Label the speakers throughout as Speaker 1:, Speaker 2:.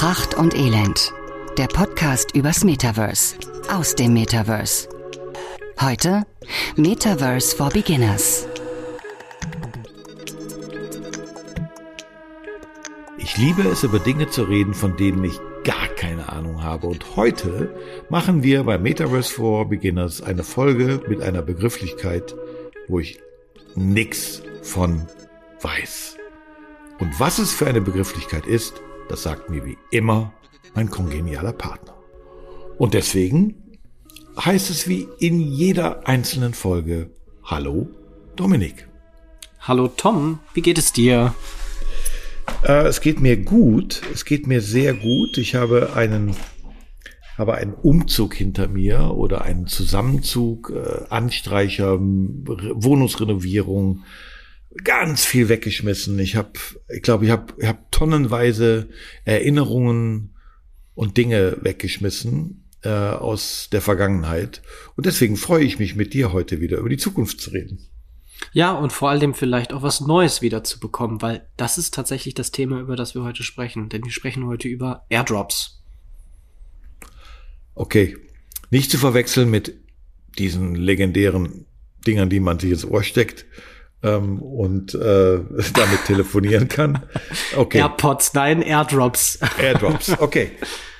Speaker 1: Pracht und Elend. Der Podcast übers Metaverse. Aus dem Metaverse. Heute Metaverse for Beginners.
Speaker 2: Ich liebe es, über Dinge zu reden, von denen ich gar keine Ahnung habe. Und heute machen wir bei Metaverse for Beginners eine Folge mit einer Begrifflichkeit, wo ich nix von weiß. Und was es für eine Begrifflichkeit ist, das sagt mir wie immer mein kongenialer Partner. Und deswegen heißt es wie in jeder einzelnen Folge Hallo Dominik.
Speaker 3: Hallo Tom, wie geht es dir?
Speaker 2: Äh, es geht mir gut, es geht mir sehr gut. Ich habe einen habe einen Umzug hinter mir oder einen Zusammenzug, äh, Anstreicher, Wohnungsrenovierung, ganz viel weggeschmissen. Ich habe, ich glaube, ich habe ich hab tonnenweise Erinnerungen und Dinge weggeschmissen äh, aus der Vergangenheit. Und deswegen freue ich mich mit dir heute wieder über die Zukunft zu reden.
Speaker 3: Ja, und vor allem vielleicht auch was Neues wieder zu bekommen, weil das ist tatsächlich das Thema, über das wir heute sprechen. Denn wir sprechen heute über Airdrops.
Speaker 2: Okay. Nicht zu verwechseln mit diesen legendären Dingern, die man sich ins Ohr steckt ähm, und äh, damit telefonieren kann.
Speaker 3: Okay. AirPods, nein, Airdrops.
Speaker 2: Airdrops, okay.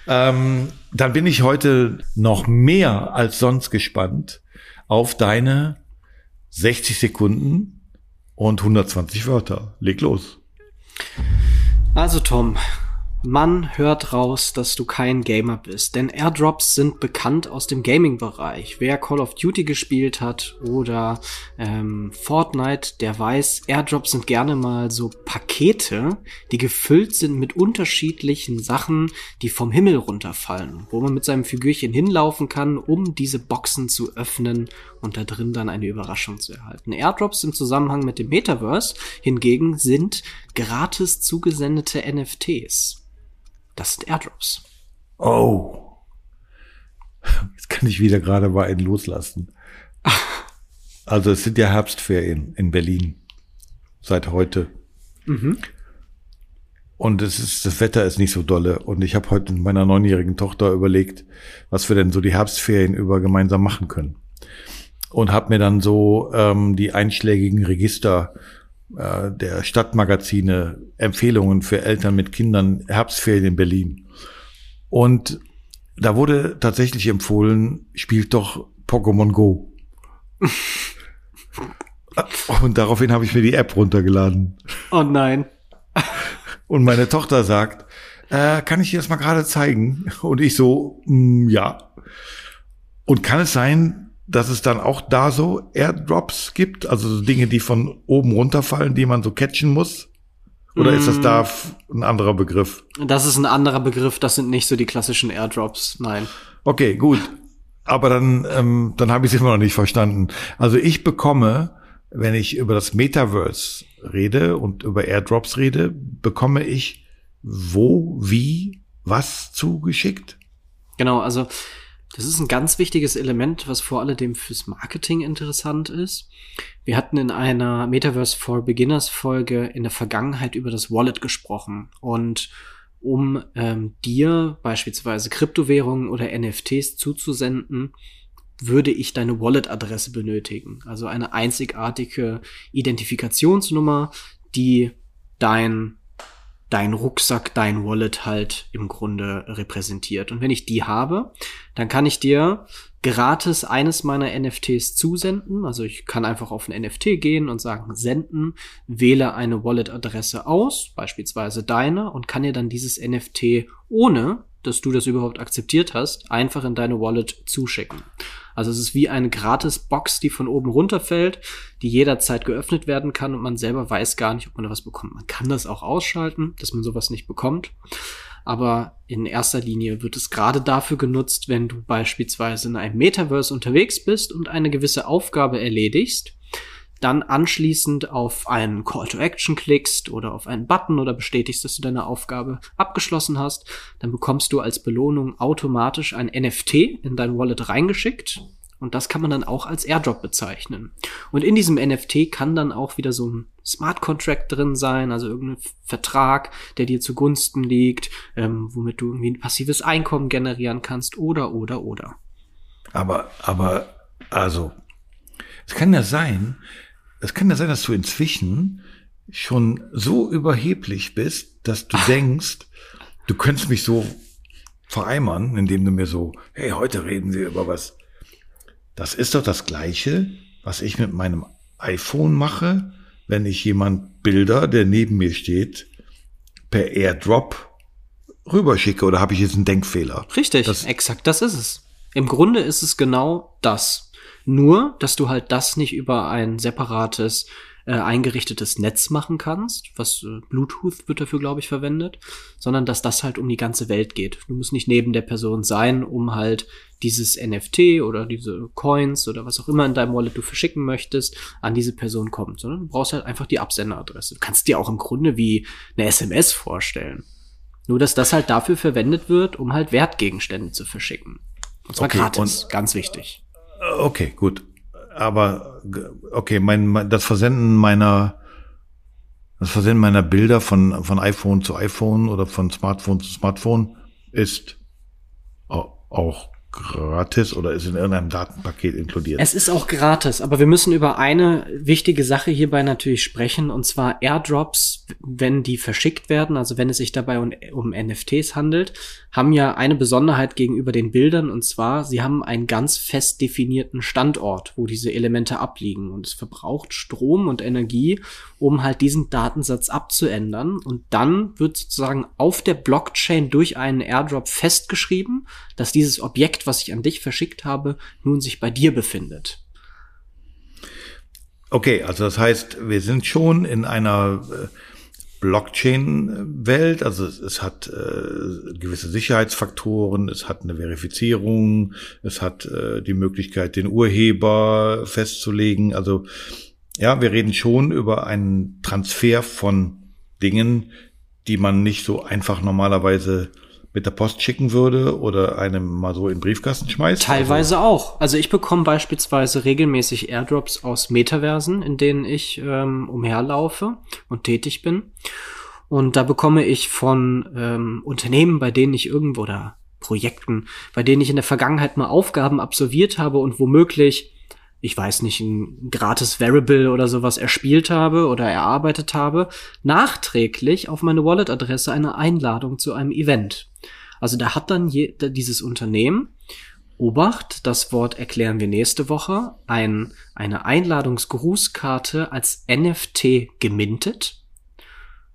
Speaker 2: ähm, dann bin ich heute noch mehr als sonst gespannt auf deine 60 Sekunden und 120 Wörter. Leg los.
Speaker 3: Also Tom, man hört raus, dass du kein Gamer bist, denn Airdrops sind bekannt aus dem Gaming-Bereich. Wer Call of Duty gespielt hat oder ähm, Fortnite, der weiß, Airdrops sind gerne mal so Pakete, die gefüllt sind mit unterschiedlichen Sachen, die vom Himmel runterfallen, wo man mit seinem Figürchen hinlaufen kann, um diese Boxen zu öffnen und da drin dann eine Überraschung zu erhalten. Airdrops im Zusammenhang mit dem Metaverse hingegen sind gratis zugesendete NFTs. Das sind Airdrops.
Speaker 2: Oh. Jetzt kann ich wieder gerade mal einen loslassen. Also es sind ja Herbstferien in Berlin. Seit heute. Mhm. Und es ist, das Wetter ist nicht so dolle. Und ich habe heute mit meiner neunjährigen Tochter überlegt, was wir denn so die Herbstferien über gemeinsam machen können. Und habe mir dann so ähm, die einschlägigen Register äh, der Stadtmagazine Empfehlungen für Eltern mit Kindern Herbstferien in Berlin. Und da wurde tatsächlich empfohlen, spielt doch Pokémon Go. Und daraufhin habe ich mir die App runtergeladen.
Speaker 3: Oh nein.
Speaker 2: Und meine Tochter sagt, äh, kann ich dir das mal gerade zeigen? Und ich so, mm, ja. Und kann es sein, dass es dann auch da so Airdrops gibt, also so Dinge, die von oben runterfallen, die man so catchen muss? Oder mm. ist das da mm. ein anderer Begriff?
Speaker 3: Das ist ein anderer Begriff, das sind nicht so die klassischen Airdrops, nein.
Speaker 2: Okay, gut. Aber dann, ähm, dann habe ich es immer noch nicht verstanden. Also ich bekomme, wenn ich über das Metaverse rede und über Airdrops rede, bekomme ich wo, wie, was zugeschickt?
Speaker 3: Genau, also das ist ein ganz wichtiges Element, was vor allem fürs Marketing interessant ist. Wir hatten in einer Metaverse for Beginners Folge in der Vergangenheit über das Wallet gesprochen und um ähm, dir beispielsweise Kryptowährungen oder NFTs zuzusenden, würde ich deine Wallet-Adresse benötigen. Also eine einzigartige Identifikationsnummer, die dein dein Rucksack, dein Wallet halt im Grunde repräsentiert. Und wenn ich die habe, dann kann ich dir gratis eines meiner NFTs zusenden. Also ich kann einfach auf ein NFT gehen und sagen, senden, wähle eine Wallet-Adresse aus, beispielsweise deine, und kann dir dann dieses NFT ohne dass du das überhaupt akzeptiert hast, einfach in deine Wallet zuschicken. Also es ist wie eine Gratis-Box, die von oben runterfällt, die jederzeit geöffnet werden kann und man selber weiß gar nicht, ob man da was bekommt. Man kann das auch ausschalten, dass man sowas nicht bekommt. Aber in erster Linie wird es gerade dafür genutzt, wenn du beispielsweise in einem Metaverse unterwegs bist und eine gewisse Aufgabe erledigst dann anschließend auf einen Call to Action klickst oder auf einen Button oder bestätigst, dass du deine Aufgabe abgeschlossen hast, dann bekommst du als Belohnung automatisch ein NFT in dein Wallet reingeschickt Und das kann man dann auch als Airdrop bezeichnen. Und in diesem NFT kann dann auch wieder so ein Smart Contract drin sein, also irgendein Vertrag, der dir zugunsten liegt, ähm, womit du irgendwie ein passives Einkommen generieren kannst oder, oder, oder.
Speaker 2: Aber, aber, also, es kann ja sein, es kann ja sein, dass du inzwischen schon so überheblich bist, dass du Ach. denkst, du könntest mich so vereimern, indem du mir so, hey, heute reden wir über was. Das ist doch das Gleiche, was ich mit meinem iPhone mache, wenn ich jemand Bilder, der neben mir steht, per Airdrop rüberschicke. Oder habe ich jetzt einen Denkfehler?
Speaker 3: Richtig, das, exakt das ist es. Im Grunde ist es genau das. Nur, dass du halt das nicht über ein separates äh, eingerichtetes Netz machen kannst, was äh, Bluetooth wird dafür, glaube ich, verwendet, sondern dass das halt um die ganze Welt geht. Du musst nicht neben der Person sein, um halt dieses NFT oder diese Coins oder was auch immer in deinem Wallet du verschicken möchtest, an diese Person kommt, sondern du brauchst halt einfach die Absenderadresse. Du kannst dir auch im Grunde wie eine SMS vorstellen. Nur, dass das halt dafür verwendet wird, um halt Wertgegenstände zu verschicken. Und zwar okay, gratis, ganz wichtig.
Speaker 2: Okay, gut. Aber okay, mein, das Versenden meiner das Versenden meiner Bilder von von iPhone zu iPhone oder von Smartphone zu Smartphone ist auch gratis oder ist in irgendeinem Datenpaket inkludiert?
Speaker 3: Es ist auch gratis, aber wir müssen über eine wichtige Sache hierbei natürlich sprechen, und zwar Airdrops, wenn die verschickt werden, also wenn es sich dabei um, um NFTs handelt, haben ja eine Besonderheit gegenüber den Bildern, und zwar, sie haben einen ganz fest definierten Standort, wo diese Elemente abliegen, und es verbraucht Strom und Energie, um halt diesen Datensatz abzuändern, und dann wird sozusagen auf der Blockchain durch einen Airdrop festgeschrieben, dass dieses Objekt Objekt, was ich an dich verschickt habe, nun sich bei dir befindet.
Speaker 2: Okay, also das heißt, wir sind schon in einer äh, Blockchain-Welt, also es, hat äh, gewisse Sicherheitsfaktoren, es hat eine Verifizierung, es hat äh, die Möglichkeit, den Urheber festzulegen. Also ja, wir reden schon über einen Transfer von Dingen, die man nicht so einfach normalerweise mit der Post schicken würde oder einem mal so in den Briefkasten schmeißt?
Speaker 3: Teilweise also. auch. Also ich bekomme beispielsweise regelmäßig Airdrops aus Metaversen, in denen ich ähm, umherlaufe und tätig bin. Und da bekomme ich von ähm, Unternehmen, bei denen ich irgendwo oder Projekten, bei denen ich in der Vergangenheit mal Aufgaben absolviert habe und womöglich ich weiß nicht, ein gratis Variable oder sowas erspielt habe oder erarbeitet habe, nachträglich auf meine Wallet-Adresse eine Einladung zu einem Event. Also da hat dann je, dieses Unternehmen, Obacht, das Wort erklären wir nächste Woche, ein, eine Einladungsgrußkarte als NFT gemintet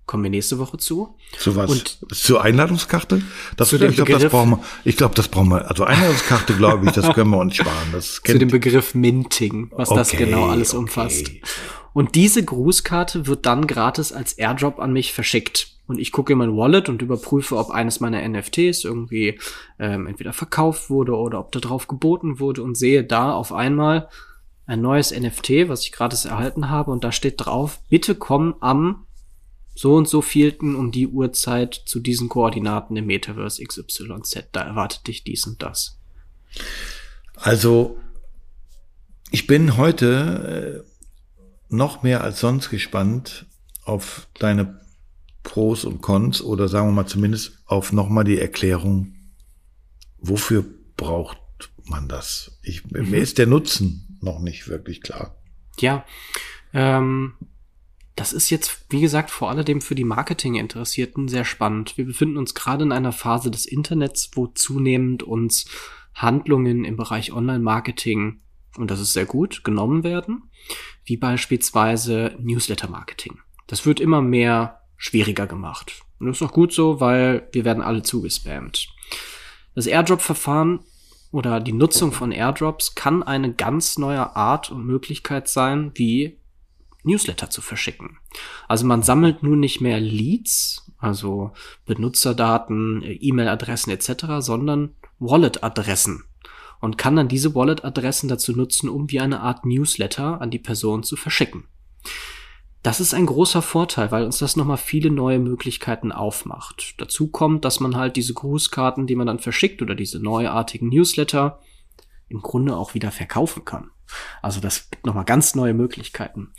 Speaker 3: Kommen wir nächste Woche zu.
Speaker 2: Zu was? Und Zur Einladungskarte? Das, zu ich glaube, das brauchen wir. Ich glaube, das brauchen wir. Also Einladungskarte, glaube ich, das können wir uns sparen. Das
Speaker 3: zu dem Begriff Minting, was okay, das genau alles okay. umfasst. Und diese Grußkarte wird dann gratis als Airdrop an mich verschickt. Und ich gucke in mein Wallet und überprüfe, ob eines meiner NFTs irgendwie ähm, entweder verkauft wurde oder ob da drauf geboten wurde und sehe da auf einmal ein neues NFT, was ich gratis erhalten habe. Und da steht drauf, bitte komm am so und so vielten um die Uhrzeit zu diesen Koordinaten im Metaverse XYZ. Da erwartet dich dies und das.
Speaker 2: Also, ich bin heute äh, noch mehr als sonst gespannt auf deine Pros und Cons oder sagen wir mal zumindest auf nochmal die Erklärung, wofür braucht man das? Ich, mhm. Mir ist der Nutzen noch nicht wirklich klar.
Speaker 3: Ja, ähm, das ist jetzt, wie gesagt, vor allem für die Marketing-Interessierten sehr spannend. Wir befinden uns gerade in einer Phase des Internets, wo zunehmend uns Handlungen im Bereich Online-Marketing, und das ist sehr gut, genommen werden, wie beispielsweise Newsletter-Marketing. Das wird immer mehr schwieriger gemacht. Und das ist auch gut so, weil wir werden alle zugespammt. Das Airdrop-Verfahren oder die Nutzung von Airdrops kann eine ganz neue Art und Möglichkeit sein, wie Newsletter zu verschicken. Also man sammelt nun nicht mehr Leads, also Benutzerdaten, E-Mail-Adressen etc., sondern Wallet-Adressen und kann dann diese Wallet-Adressen dazu nutzen, um wie eine Art Newsletter an die Person zu verschicken. Das ist ein großer Vorteil, weil uns das nochmal viele neue Möglichkeiten aufmacht. Dazu kommt, dass man halt diese Grußkarten, die man dann verschickt oder diese neuartigen Newsletter im Grunde auch wieder verkaufen kann. Also das gibt nochmal ganz neue Möglichkeiten.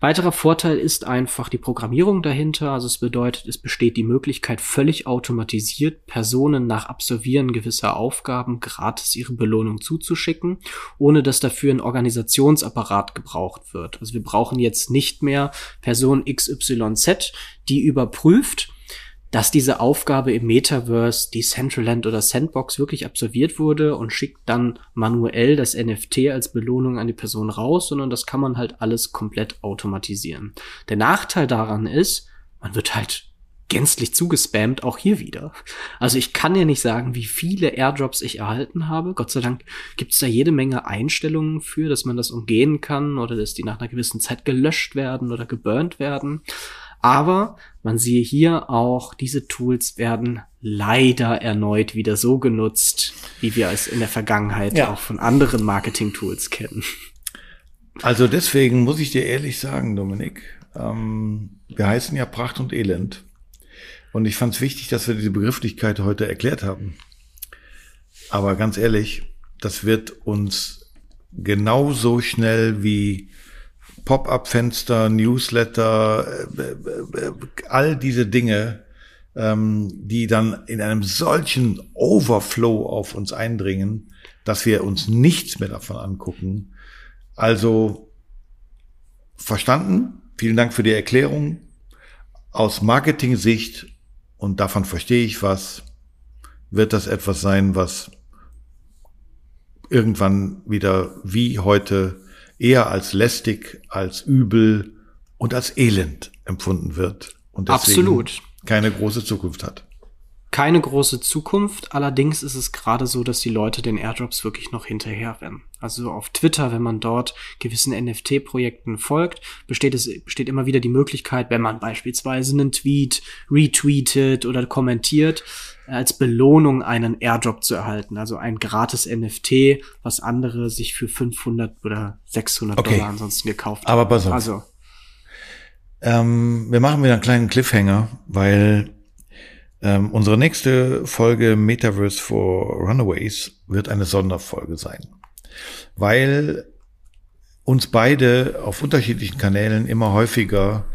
Speaker 3: Weiterer Vorteil ist einfach die Programmierung dahinter. Also es bedeutet, es besteht die Möglichkeit, völlig automatisiert Personen nach Absolvieren gewisser Aufgaben gratis ihre Belohnung zuzuschicken, ohne dass dafür ein Organisationsapparat gebraucht wird. Also wir brauchen jetzt nicht mehr Person XYZ, die überprüft, dass diese Aufgabe im Metaverse, Decentraland oder Sandbox wirklich absolviert wurde und schickt dann manuell das NFT als Belohnung an die Person raus, sondern das kann man halt alles komplett automatisieren. Der Nachteil daran ist, man wird halt gänzlich zugespammt, auch hier wieder. Also ich kann ja nicht sagen, wie viele Airdrops ich erhalten habe. Gott sei Dank gibt es da jede Menge Einstellungen für, dass man das umgehen kann oder dass die nach einer gewissen Zeit gelöscht werden oder geburnt werden. Aber man siehe hier auch, diese Tools werden leider erneut wieder so genutzt, wie wir es in der Vergangenheit ja. auch von anderen Marketing-Tools kennen.
Speaker 2: Also deswegen muss ich dir ehrlich sagen, Dominik, ähm, wir heißen ja Pracht und Elend. Und ich fand es wichtig, dass wir diese Begrifflichkeit heute erklärt haben. Aber ganz ehrlich, das wird uns genauso schnell wie Pop-up-Fenster, Newsletter, äh, äh, äh, all diese Dinge, ähm, die dann in einem solchen Overflow auf uns eindringen, dass wir uns nichts mehr davon angucken. Also verstanden. Vielen Dank für die Erklärung. Aus Marketing-Sicht, und davon verstehe ich was, wird das etwas sein, was irgendwann wieder wie heute eher als lästig, als übel und als elend empfunden wird und deswegen Absolut. keine große Zukunft hat.
Speaker 3: Keine große Zukunft, allerdings ist es gerade so, dass die Leute den Airdrops wirklich noch hinterherrennen. Also auf Twitter, wenn man dort gewissen NFT-Projekten folgt, besteht es besteht immer wieder die Möglichkeit, wenn man beispielsweise einen Tweet retweetet oder kommentiert, als Belohnung einen Airdrop zu erhalten, also ein gratis NFT, was andere sich für 500 oder 600 okay. Dollar ansonsten gekauft
Speaker 2: haben. Aber pass auf. Also ähm, wir machen wieder einen kleinen Cliffhanger, weil ähm, unsere nächste Folge Metaverse for Runaways wird eine Sonderfolge sein, weil uns beide auf unterschiedlichen Kanälen immer häufiger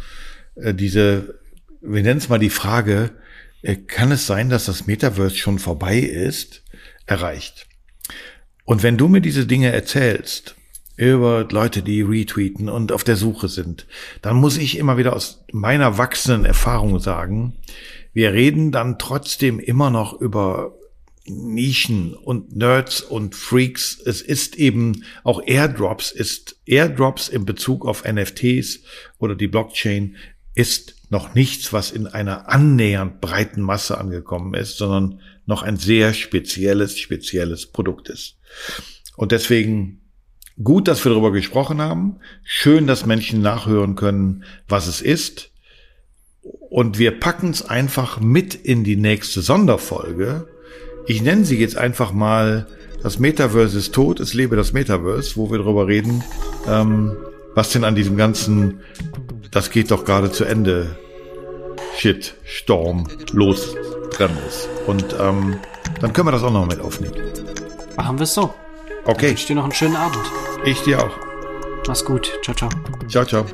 Speaker 2: äh, diese, wir nennen es mal die Frage, äh, kann es sein, dass das Metaverse schon vorbei ist, erreicht. Und wenn du mir diese Dinge erzählst, über Leute, die retweeten und auf der Suche sind, dann muss ich immer wieder aus meiner wachsenden Erfahrung sagen, wir reden dann trotzdem immer noch über Nischen und Nerds und Freaks. Es ist eben auch Airdrops, ist Airdrops in Bezug auf NFTs oder die Blockchain ist noch nichts, was in einer annähernd breiten Masse angekommen ist, sondern noch ein sehr spezielles, spezielles Produkt ist. Und deswegen gut, dass wir darüber gesprochen haben. Schön, dass Menschen nachhören können, was es ist. Und wir packen es einfach mit in die nächste Sonderfolge ich nenne sie jetzt einfach mal Das Metaverse ist tot, es lebe das Metaverse, wo wir darüber reden, ähm, was denn an diesem ganzen, das geht doch gerade zu Ende, Shit, Storm, los, dran ist. Und ähm, dann können wir das auch noch mit aufnehmen.
Speaker 3: Machen wir es so.
Speaker 2: Okay.
Speaker 3: Ich wünsche dir noch einen schönen Abend.
Speaker 2: Ich dir auch.
Speaker 3: Mach's gut. Ciao, ciao.
Speaker 2: Ciao, ciao.